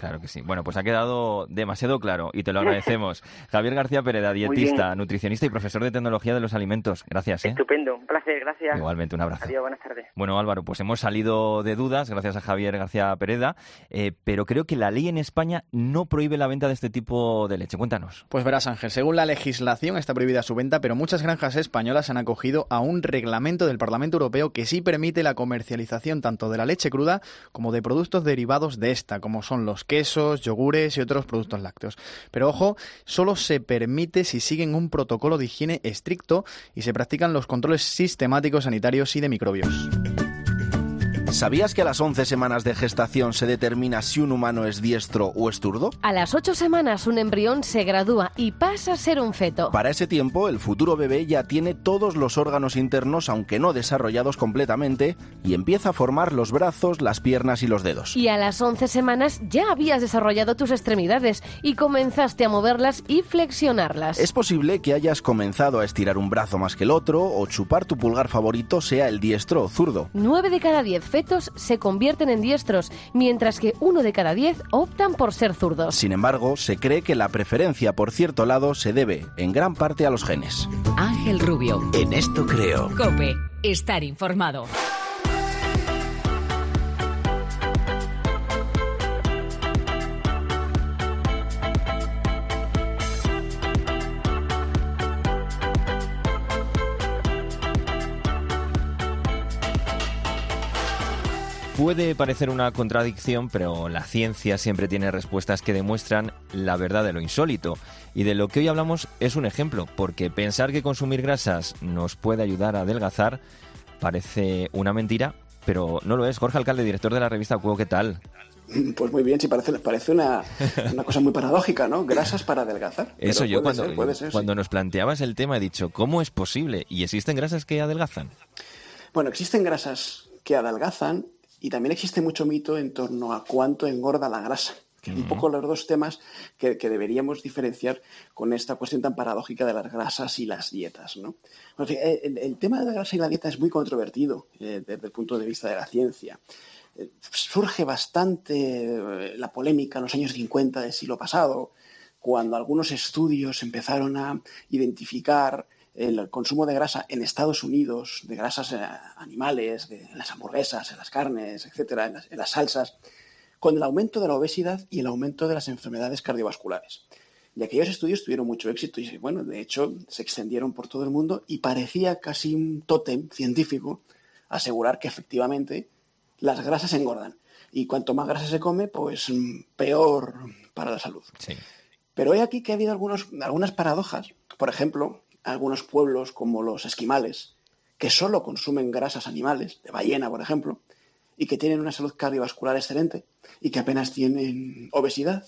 Claro que sí. Bueno, pues ha quedado demasiado claro y te lo agradecemos. Javier García Pereda, dietista, nutricionista y profesor de tecnología de los alimentos. Gracias. ¿eh? Estupendo, un placer, gracias. Igualmente, un abrazo. Adiós, buenas tardes. Bueno, Álvaro, pues hemos salido de dudas gracias a Javier García Pereda, eh, pero creo que la ley en España no prohíbe la venta de este tipo de leche. Cuéntanos. Pues verás, Ángel, según la legislación está prohibida su venta, pero muchas granjas españolas han acogido a un reglamento del Parlamento Europeo que sí permite la comercialización tanto de la leche cruda como de productos derivados de esta, como son los quesos, yogures y otros productos lácteos. Pero ojo, solo se permite si siguen un protocolo de higiene estricto y se practican los controles sistemáticos sanitarios y de microbios. ¿Sabías que a las 11 semanas de gestación se determina si un humano es diestro o es zurdo? A las ocho semanas un embrión se gradúa y pasa a ser un feto. Para ese tiempo, el futuro bebé ya tiene todos los órganos internos, aunque no desarrollados completamente, y empieza a formar los brazos, las piernas y los dedos. Y a las 11 semanas ya habías desarrollado tus extremidades y comenzaste a moverlas y flexionarlas. Es posible que hayas comenzado a estirar un brazo más que el otro, o chupar tu pulgar favorito sea el diestro o zurdo. 9 de cada 10 fetos analfabetos se convierten en diestros, mientras que uno de cada diez optan por ser zurdos. Sin embargo, se cree que la preferencia por cierto lado se debe, en gran parte, a los genes. Ángel Rubio. En esto creo. Cope. Estar informado. Puede parecer una contradicción, pero la ciencia siempre tiene respuestas que demuestran la verdad de lo insólito. Y de lo que hoy hablamos es un ejemplo, porque pensar que consumir grasas nos puede ayudar a adelgazar parece una mentira, pero no lo es. Jorge Alcalde, director de la revista Cuo, ¿qué tal? Pues muy bien, sí, parece, parece una, una cosa muy paradójica, ¿no? Grasas para adelgazar. Eso yo cuando, ser, puede ser, cuando sí. nos planteabas el tema he dicho, ¿cómo es posible? ¿Y existen grasas que adelgazan? Bueno, existen grasas que adelgazan y también existe mucho mito en torno a cuánto engorda la grasa, que es un poco los dos temas que, que deberíamos diferenciar con esta cuestión tan paradójica de las grasas y las dietas. ¿no? Fin, el, el tema de la grasa y la dieta es muy controvertido eh, desde el punto de vista de la ciencia. Eh, surge bastante eh, la polémica en los años 50 del siglo pasado, cuando algunos estudios empezaron a identificar el consumo de grasa en Estados Unidos, de grasas eh, animales, de, en las hamburguesas, en las carnes, etcétera, en las, en las salsas, con el aumento de la obesidad y el aumento de las enfermedades cardiovasculares. Y aquellos estudios tuvieron mucho éxito y, bueno, de hecho, se extendieron por todo el mundo y parecía casi un tótem científico asegurar que efectivamente las grasas engordan. Y cuanto más grasa se come, pues mm, peor para la salud. Pero he aquí que ha habido algunos, algunas paradojas. Por ejemplo, algunos pueblos como los esquimales, que solo consumen grasas animales, de ballena, por ejemplo, y que tienen una salud cardiovascular excelente y que apenas tienen obesidad.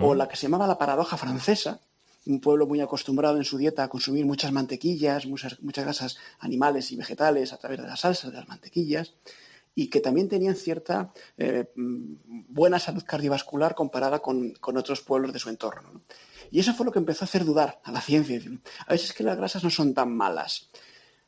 O la que se llamaba la paradoja francesa, un pueblo muy acostumbrado en su dieta a consumir muchas mantequillas, muchas, muchas grasas animales y vegetales a través de las salsas, de las mantequillas, y que también tenían cierta eh, buena salud cardiovascular comparada con, con otros pueblos de su entorno. ¿no? Y eso fue lo que empezó a hacer dudar a la ciencia. A veces que las grasas no son tan malas.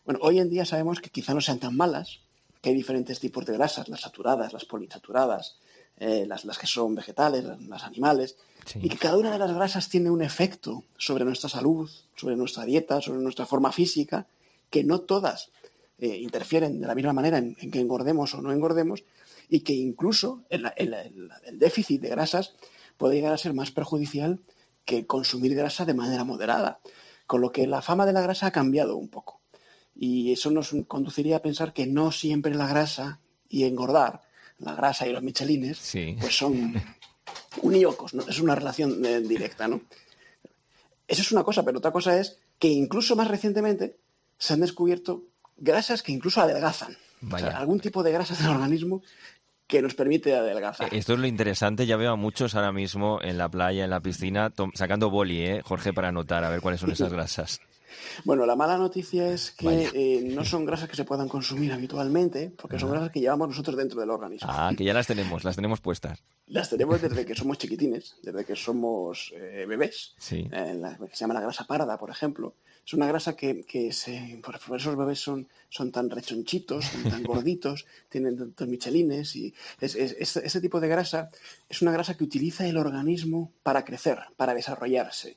Bueno, hoy en día sabemos que quizá no sean tan malas, que hay diferentes tipos de grasas, las saturadas, las poliinsaturadas, eh, las, las que son vegetales, las, las animales, y que cada una de las grasas tiene un efecto sobre nuestra salud, sobre nuestra dieta, sobre nuestra forma física, que no todas eh, interfieren de la misma manera en, en, que engordemos o no engordemos, y que incluso el, el, el, el déficit de grasas puede llegar a ser más perjudicial que consumir grasa de manera moderada. Con lo que la fama de la grasa ha cambiado un poco. Y eso nos conduciría a pensar que no siempre la grasa y engordar, la grasa y los michelines, Sí. pues son uníocos, ¿no? es una relación eh, directa. ¿no? Eso es una cosa, pero otra cosa es que incluso más recientemente se han descubierto grasas que incluso adelgazan. O sea, algún tipo de grasas del organismo que nos permite adelgazar. Esto es lo interesante, ya veo a muchos ahora mismo en la playa, en la piscina, sacando boli, ¿eh, Jorge, para anotar, a ver cuáles son esas grasas. Bueno, la mala noticia es que eh, no son grasas que se puedan consumir habitualmente, porque son grasas que llevamos nosotros dentro del organismo. Ah, que ya las tenemos, las tenemos puestas. Las tenemos desde que somos chiquitines, desde que somos eh, bebés. Sí. Eh, la- se llama la grasa parda, por ejemplo. Es una grasa que, que se, por esos bebés son, son tan rechonchitos, son tan gorditos, tienen tantos michelines. Y es, es- es- este tipo de grasa es una grasa que utiliza el organismo para crecer, para desarrollarse,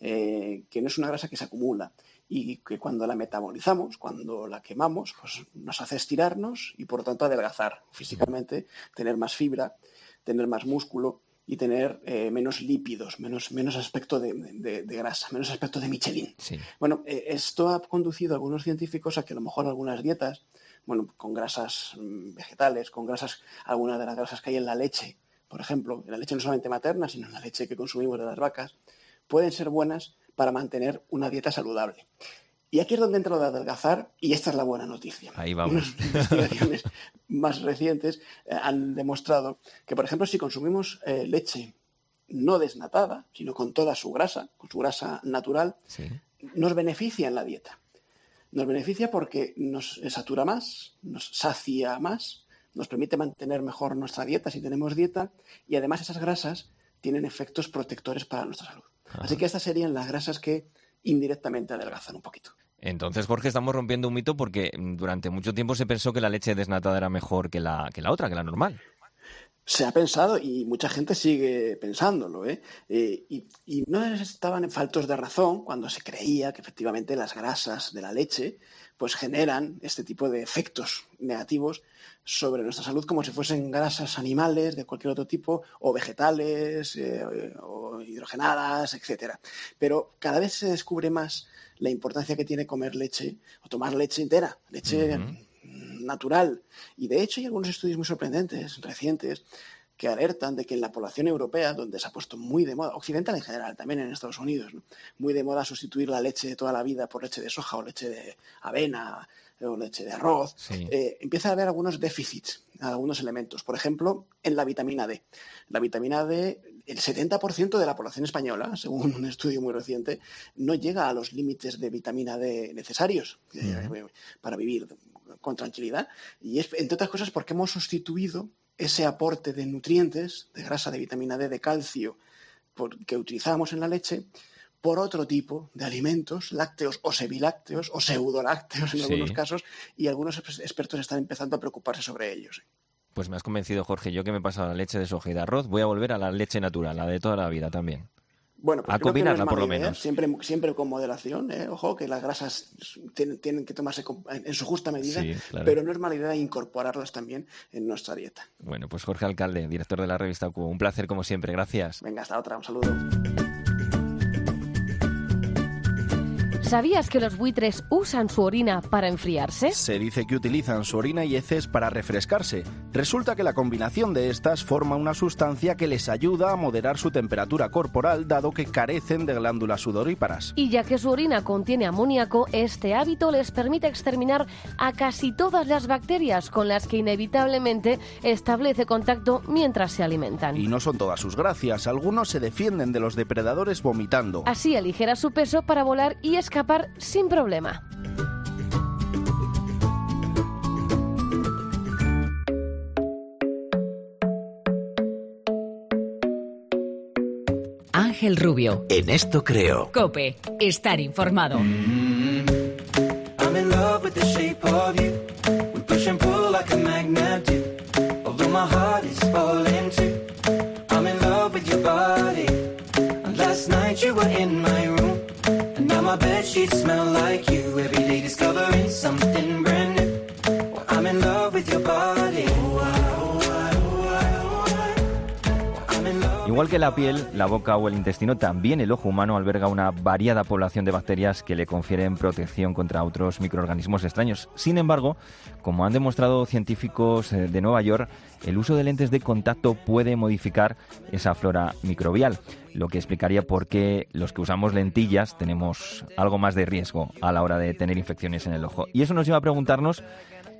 eh, que no es una grasa que se acumula y que cuando la metabolizamos, cuando la quemamos, pues nos hace estirarnos y por lo tanto adelgazar físicamente, tener más fibra, tener más músculo y tener eh, menos lípidos, menos, menos aspecto de, de- de grasa, menos aspecto de Michelin. Sí. Bueno, eh, esto ha conducido a algunos científicos a que a lo mejor algunas dietas, bueno, con grasas mm, vegetales, con grasas, algunas de las grasas que hay en la leche, por ejemplo, en la leche no solamente materna, sino en la leche que consumimos de las vacas, pueden ser buenas para mantener una dieta saludable. Y aquí es donde entra lo de adelgazar, y esta es la buena noticia. Ahí vamos. Unas investigaciones más recientes eh, han demostrado que, por ejemplo, si consumimos eh, leche no desnatada, sino con toda su grasa, con su grasa natural, Sí. nos beneficia en la dieta. Nos beneficia porque nos satura más, nos sacia más, nos permite mantener mejor nuestra dieta si tenemos dieta y además esas grasas tienen efectos protectores para nuestra salud. Así que estas serían las grasas que indirectamente adelgazan un poquito. Entonces, Jorge, estamos rompiendo un mito porque mm, durante mucho tiempo se pensó que la leche desnatada era mejor que la, que la otra, que la normal. Se ha pensado y mucha gente sigue pensándolo, ¿eh? Eh, y, no estaban faltos de razón cuando se creía que efectivamente las grasas de la leche pues generan este tipo de efectos negativos sobre nuestra salud como si fuesen grasas animales de cualquier otro tipo o vegetales eh, o hidrogenadas, etcétera. Pero cada vez se descubre más la importancia que tiene comer leche o tomar leche entera, leche natural. Y de hecho hay algunos estudios muy sorprendentes, recientes, que alertan de que en la población europea, donde se ha puesto muy de moda, occidental en general, también en Estados Unidos, ¿no? muy de moda sustituir la leche de toda la vida por leche de soja o leche de avena o leche de arroz, Sí. eh, empieza a haber algunos déficits, algunos elementos. Por ejemplo, en la vitamina D. La vitamina D, el 70% de la población española, según un estudio muy reciente, no llega a los límites de vitamina D necesarios eh, para vivir con tranquilidad. Y es, entre otras cosas, porque hemos sustituido ese aporte de nutrientes, de grasa, de vitamina D, de calcio, por- que utilizábamos en la leche, por otro tipo de alimentos, lácteos o semilácteos o pseudolácteos en Sí. algunos casos, y algunos ex- expertos están empezando a preocuparse sobre ellos. Pues me has convencido, Jorge. Yo que me he pasado la leche de soja y de arroz, voy a volver a la leche natural, la de toda la vida también. Bueno, pues A que no combinarla, por lo idea, menos. Siempre, siempre con moderación, ¿eh? ojo, que las grasas tienen, tienen que tomarse en su justa medida, Sí, claro. pero no es mala idea incorporarlas también en nuestra dieta. Bueno, pues Jorge Alcalde, director de la revista Q. Un placer como siempre. Gracias. Venga, hasta otra, un saludo. ¿Sabías que los buitres usan su orina para enfriarse? Se dice que utilizan su orina y heces para refrescarse. Resulta que la combinación de estas forma una sustancia que les ayuda a moderar su temperatura corporal dado que carecen de glándulas sudoríparas. Y ya que su orina contiene amoníaco, este hábito les permite exterminar a casi todas las bacterias con las que inevitablemente establece contacto mientras se alimentan. Y no son todas sus gracias, algunos se defienden de los depredadores vomitando. Así aligera su peso para volar y escapar sin problema. Ángel Rubio. En esto creo. Cope. Estar informado. I'm in love with the shape of you. We push and pull like a magnet do. Although my heart is falling too. I'm in love with your body. And last night you were in my now my bed sheets smell like Igual que la piel, la boca o el intestino, también el ojo humano alberga una variada población de bacterias que le confieren protección contra otros microorganismos extraños. Sin embargo, como han demostrado científicos eh, de Nueva York, el uso de lentes de contacto puede modificar esa flora microbial, lo que explicaría por qué los que usamos lentillas tenemos algo más de riesgo a la hora de tener infecciones en el ojo. Y eso nos lleva a preguntarnos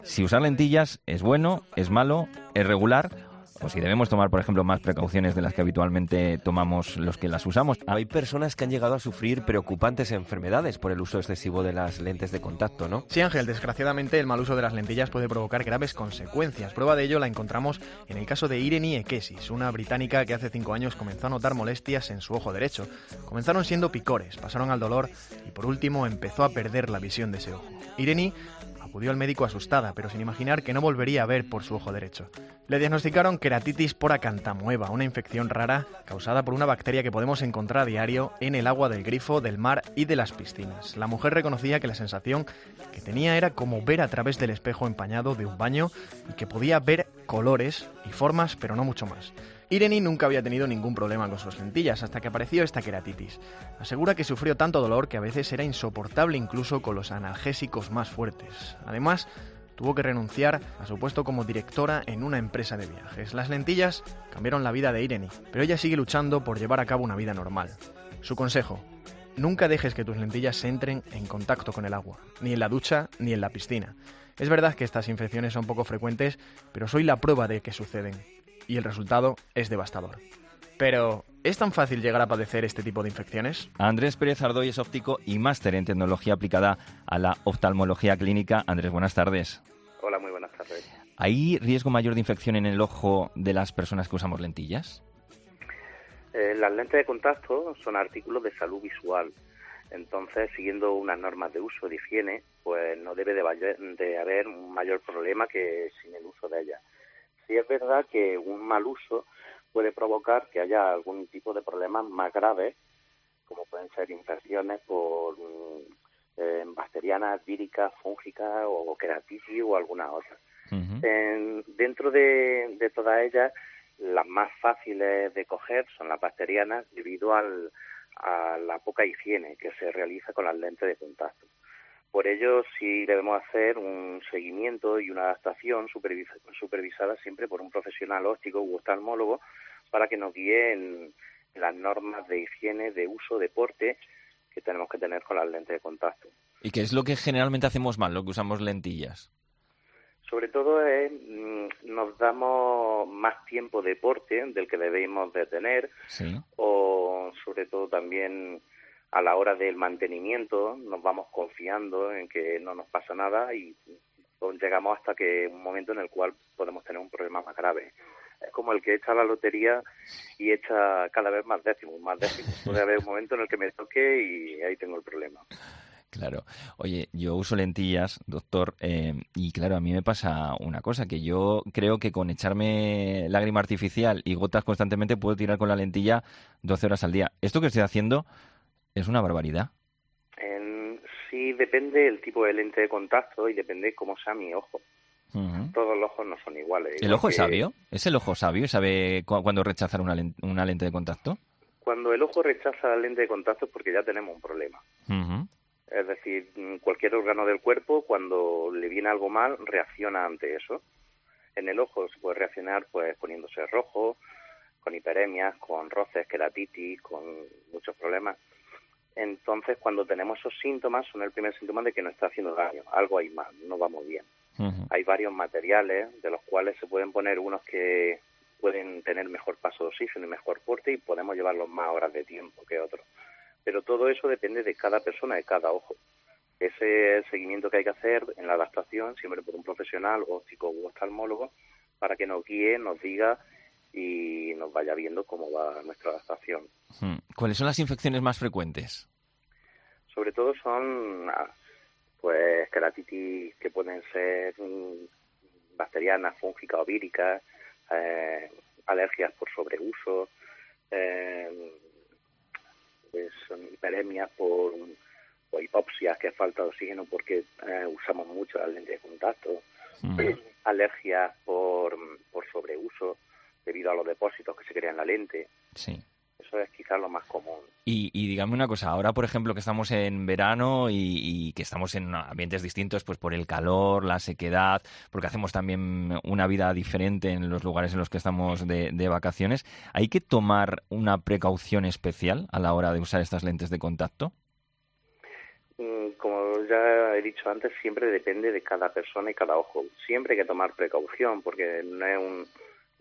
si usar lentillas es bueno, es malo, es regular o si debemos tomar, por ejemplo, más precauciones de las que habitualmente tomamos los que las usamos. Hay personas que han llegado a sufrir preocupantes enfermedades por el uso excesivo de las lentes de contacto, ¿no? Sí, Ángel, desgraciadamente el mal uso de las lentillas puede provocar graves consecuencias. Prueba de ello la encontramos en el caso de Irene Ekesis, una británica que hace cinco años comenzó a notar molestias en su ojo derecho. Comenzaron siendo picores, pasaron al dolor y por último empezó a perder la visión de ese ojo. Irene acudió al médico asustada, pero sin imaginar que no volvería a ver por su ojo derecho. Le diagnosticaron queratitis por acantamueva, una infección rara causada por una bacteria que podemos encontrar a diario en el agua del grifo, del mar y de las piscinas. La mujer reconocía que la sensación que tenía era como ver a través del espejo empañado de un baño y que podía ver colores y formas, pero no mucho más. Irene nunca había tenido ningún problema con sus lentillas hasta que apareció esta queratitis. Asegura que sufrió tanto dolor que a veces era insoportable incluso con los analgésicos más fuertes. Además, tuvo que renunciar a su puesto como directora en una empresa de viajes. Las lentillas cambiaron la vida de Irene, pero ella sigue luchando por llevar a cabo una vida normal. Su consejo, nunca dejes que tus lentillas entren en contacto con el agua, ni en la ducha ni en la piscina. Es verdad que estas infecciones son poco frecuentes, pero soy la prueba de que suceden, y el resultado es devastador. Pero, ¿es tan fácil llegar a padecer este tipo de infecciones? Andrés Pérez Ardoy es óptico y máster en tecnología aplicada a la oftalmología clínica. Andrés, buenas tardes. Hola, muy buenas tardes. ¿Hay riesgo mayor de infección en el ojo de las personas que usamos lentillas? Eh, las lentes de contacto son artículos de salud visual. Entonces, siguiendo unas normas de uso de higiene, pues no debe de, de haber un mayor problema que sin el uso de ellas. Sí es verdad que un mal uso puede provocar que haya algún tipo de problemas más graves, como pueden ser infecciones por mm, eh, bacterianas, víricas, fúngicas o queratitis o alguna otra. En- dentro de, de todas ellas, las más fáciles de coger son las bacterianas debido al, a la poca higiene que se realiza con las lentes de contacto. Por ello, sí debemos hacer un seguimiento y una adaptación supervis- supervisada siempre por un profesional óptico u oftalmólogo para que nos guíe en las normas de higiene, de uso, de porte que tenemos que tener con las lentes de contacto. ¿Y qué es lo que generalmente hacemos mal, lo que usamos lentillas? Sobre todo es, mm, nos damos más tiempo de porte del que debemos de tener Sí. o sobre todo también a la hora del mantenimiento nos vamos confiando en que no nos pasa nada y llegamos hasta que un momento en el cual podemos tener un problema más grave. Es como el que echa la lotería y echa cada vez más décimos, más décimos. Puede haber un momento en el que me toque y ahí tengo el problema. Claro. Oye, yo uso lentillas, doctor, eh, y claro, a mí me pasa una cosa, que yo creo que con echarme lágrima artificial y gotas constantemente puedo tirar con la lentilla 12 horas al día. Esto que estoy haciendo es una barbaridad. En- sí depende el tipo de lente de contacto y depende cómo sea mi ojo. Todos los ojos no son iguales. ¿El ojo es sabio? ¿Es el ojo sabio y sabe cu- cuándo rechazar una, len- una lente de contacto? Cuando el ojo rechaza la lente de contacto es porque ya tenemos un problema. Es decir, mm, cualquier órgano del cuerpo, cuando le viene algo mal, reacciona ante eso. En el ojo se puede reaccionar pues poniéndose rojo, con hiperemias, con roces, queratitis, con muchos problemas. Entonces, cuando tenemos esos síntomas, son el primer síntoma de que nos está haciendo daño. Algo hay mal, no vamos bien. Hay varios materiales, de los cuales se pueden poner unos que pueden tener mejor paso de oxígeno y mejor porte y podemos llevarlos más horas de tiempo que otros. Pero todo eso depende de cada persona, de cada ojo. Ese seguimiento que hay que hacer en la adaptación, siempre por un profesional, óptico u oftalmólogo, para que nos guíe, nos diga y nos vaya viendo cómo va nuestra adaptación. Mm. ¿Cuáles son las infecciones más frecuentes? Sobre todo son ah, pues queratitis que pueden ser mm, bacterianas, fúngicas o víricas, eh, alergias por sobreuso, eh, pues, son hiperemias por o hipoxias, que es falta de oxígeno porque eh, usamos mucho las lentes de contacto, alergias por, por sobreuso debido a los depósitos que se crean en la lente. Sí. Eso es quizás lo más común. Y, y dígame una cosa, ahora por ejemplo que estamos en verano y, y que estamos en ambientes distintos pues por el calor, la sequedad, porque hacemos también una vida diferente en los lugares en los que estamos de, de vacaciones, ¿hay que tomar una precaución especial a la hora de usar estas lentes de contacto? Mm, Como ya he dicho antes, siempre depende de cada persona y cada ojo. Siempre hay que tomar precaución porque no es un,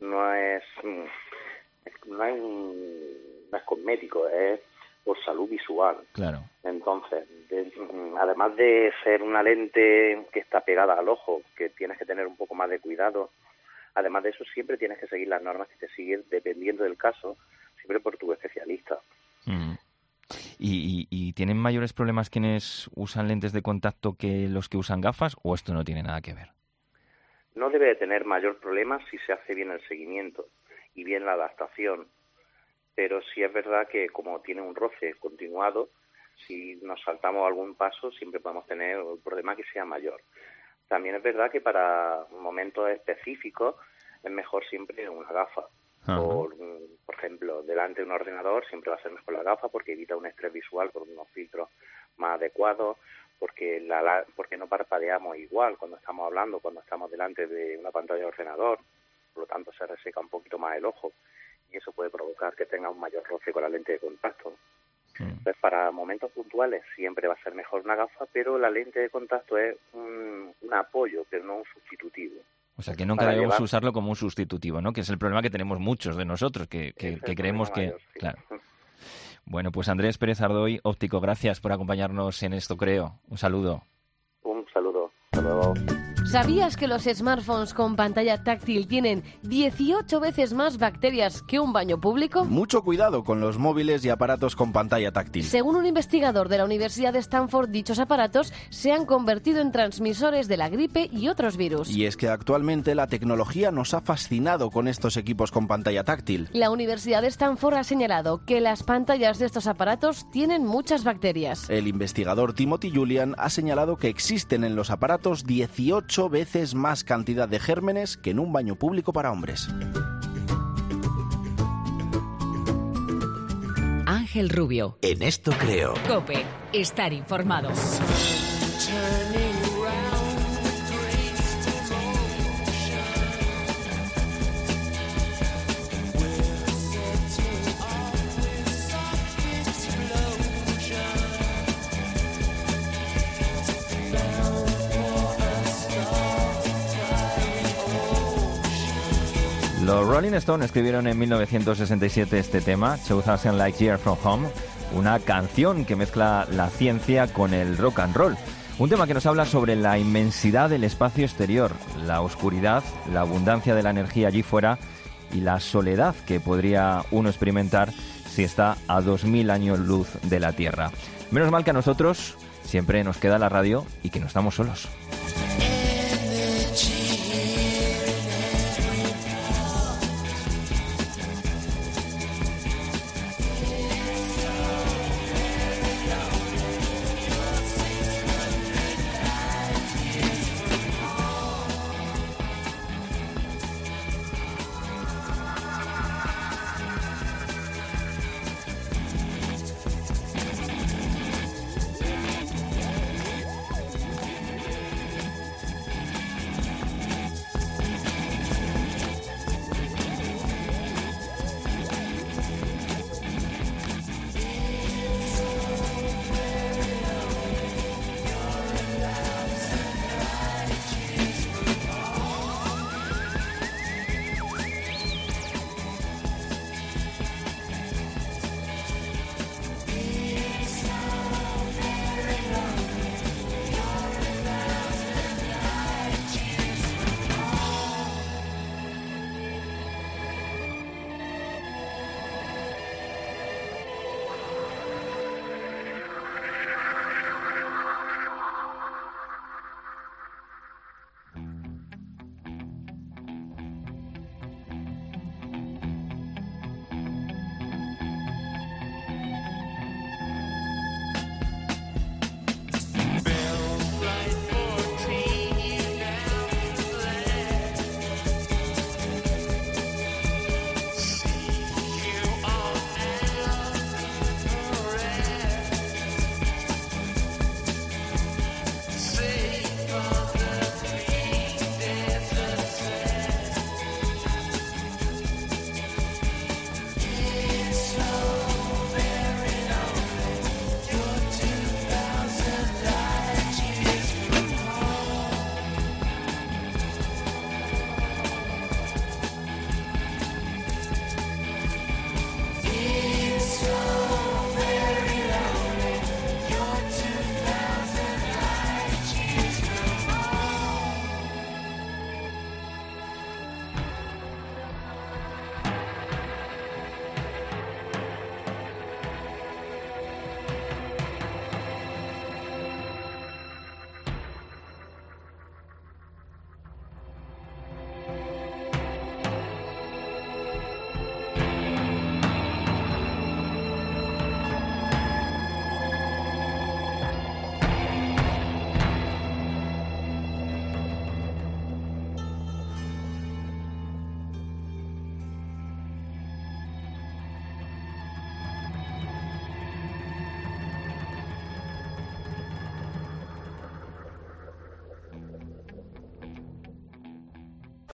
no es, mm, no es un, no es cosmético, es por salud visual. Claro. Entonces, de- mm, además de ser una lente que está pegada al ojo, que tienes que tener un poco más de cuidado, además de eso siempre tienes que seguir las normas que te siguen dependiendo del caso, siempre por tu especialista. Mm. ¿Y, y- y tienen mayores problemas quienes usan lentes de contacto que los que usan gafas o esto no tiene nada que ver? No debe de tener mayor problema si se hace bien el seguimiento y bien la adaptación. Pero sí es verdad que como tiene un roce continuado, si nos saltamos algún paso siempre podemos tener un problema que sea mayor. También es verdad que para momentos específicos es mejor siempre una gafa. Por, mm, por ejemplo, delante de un ordenador siempre va a ser mejor la gafa porque evita un estrés visual con unos filtros más adecuados, porque, la, la- porque no parpadeamos igual cuando estamos hablando, cuando estamos delante de una pantalla de ordenador, por lo tanto se reseca un poquito más el ojo y eso puede provocar que tenga un mayor roce con la lente de contacto. Entonces, para momentos puntuales siempre va a ser mejor una gafa, pero la lente de contacto es un, un apoyo, pero no un sustitutivo. O sea, que nunca Para debemos llevar- usarlo como un sustitutivo, ¿no? Que es el problema que tenemos muchos de nosotros, que, que- que creemos que... mayor, sí. Claro. Bueno, pues Andrés Pérez Ardoy, óptico, gracias por acompañarnos en esto, creo. Un saludo. Un saludo. Hasta luego. ¿Sabías que los smartphones con pantalla táctil tienen 18 veces más bacterias que un baño público? Mucho cuidado con los móviles y aparatos con pantalla táctil. Según un investigador de la Universidad de Stanford, dichos aparatos se han convertido en transmisores de la gripe y otros virus. Y es que actualmente la tecnología nos ha fascinado con estos equipos con pantalla táctil. La Universidad de Stanford ha señalado que las pantallas de estos aparatos tienen muchas bacterias. El investigador Timothy Julian ha señalado que existen en los aparatos 18 veces más cantidad de gérmenes que en un baño público para hombres. Ángel Rubio. En esto creo. Cope. Estar informado. Los Rolling Stones escribieron en 1967 este tema, 2000 Light Year From Home, una canción que mezcla la ciencia con el rock and roll. Un tema que nos habla sobre la inmensidad del espacio exterior, la oscuridad, la abundancia de la energía allí fuera y la soledad que podría uno experimentar si está a 2000 años luz de la Tierra. Menos mal que a nosotros siempre nos queda la radio y que no estamos solos.